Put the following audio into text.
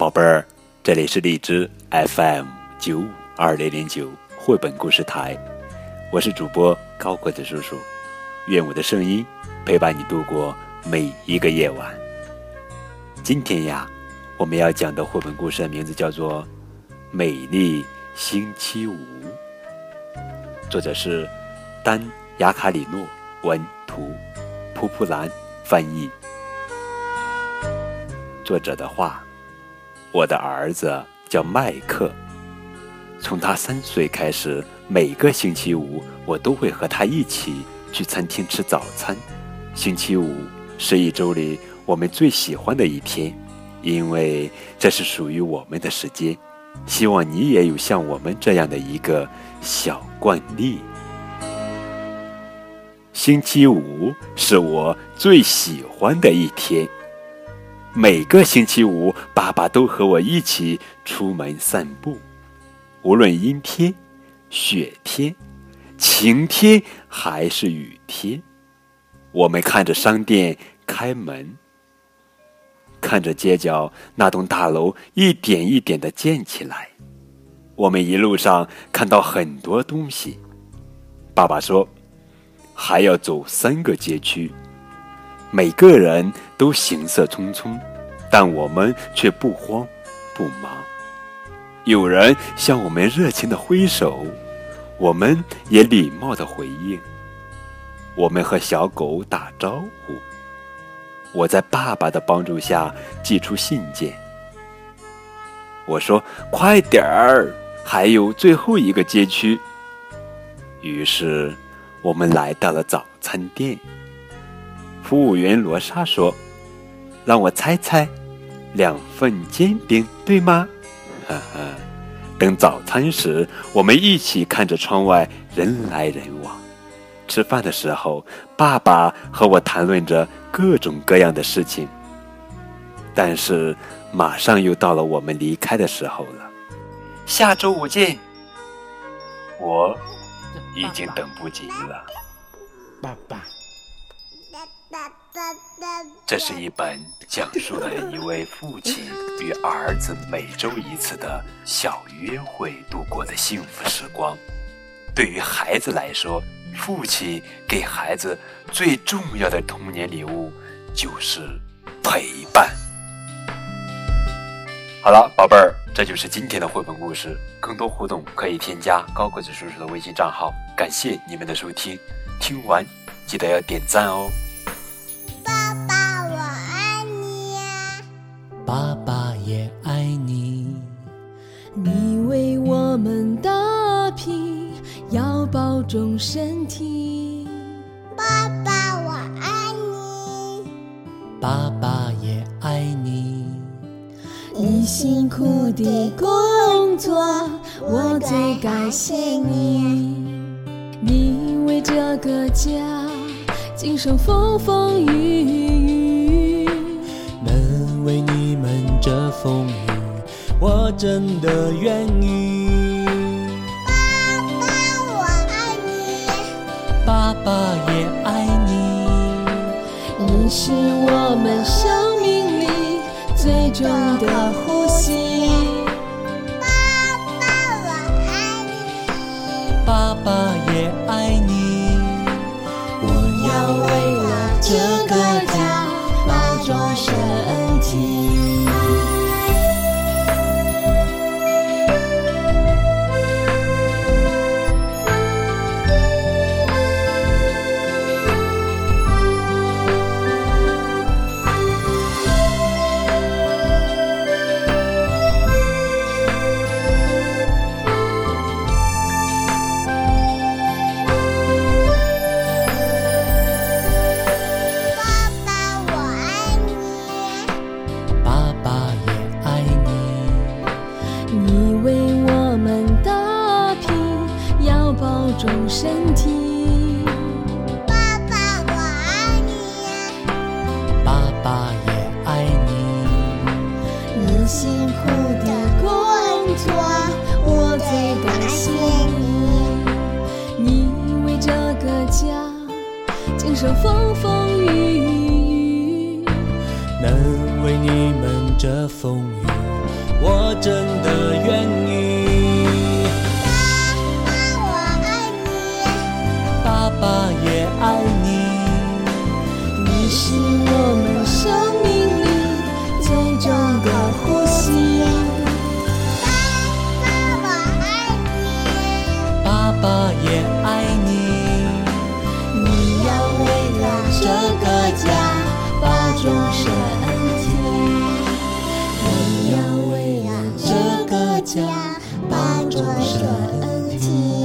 宝贝儿，这里是荔枝 FM 九五二零零九绘本故事台，我是主播高个子叔叔，愿我的声音陪伴你度过每一个夜晚。今天呀，我们要讲的绘本故事的名字叫做《美丽星期五》，作者是丹·雅卡里诺，文图，蒲蒲兰翻译。作者的话。我的儿子叫麦克。从他三岁开始，每个星期五我都会和他一起去餐厅吃早餐。星期五是一周里我们最喜欢的一天，因为这是属于我们的时间。希望你也有像我们这样的一个小惯例。星期五是我最喜欢的一天。每个星期五，爸爸都和我一起出门散步，无论阴天、雪天、晴天还是雨天，我们看着商店开门，看着街角那栋大楼一点一点的建起来，我们一路上看到很多东西。爸爸说，还要走三个街区。每个人都行色匆匆，但我们却不慌不忙。有人向我们热情的挥手，我们也礼貌的回应。我们和小狗打招呼。我在爸爸的帮助下寄出信件。我说：“快点儿，还有最后一个街区。”于是，我们来到了早餐店。服务员罗莎说：“让我猜猜，两份煎饼对吗？”哈哈。等早餐时，我们一起看着窗外人来人往。吃饭的时候，爸爸和我谈论着各种各样的事情。但是，马上又到了我们离开的时候了。下周五见。我已经等不及了，爸爸。这是一本讲述了一位父亲与儿子每周一次的小约会度过的幸福时光。对于孩子来说，父亲给孩子最重要的童年礼物就是陪伴。好了，宝贝儿，这就是今天的绘本故事。更多互动可以添加高个子叔叔的微信账号。感谢你们的收听，听完记得要点赞哦。爸爸也爱你，你为我们打拼，要保重身体。爸爸我爱你，爸爸也爱你，你辛苦的工作，我最感谢你。你为这个家，经受风风雨雨，这风雨，我真的愿意。爸爸，我爱你。爸爸也爱你。你是我们生命里最重要的呼吸。爸爸，我爱你。爸爸也爱你。经受风风雨雨，能为你们遮风雨我真的愿意。爸爸，我爱你，爸爸也 Cho 情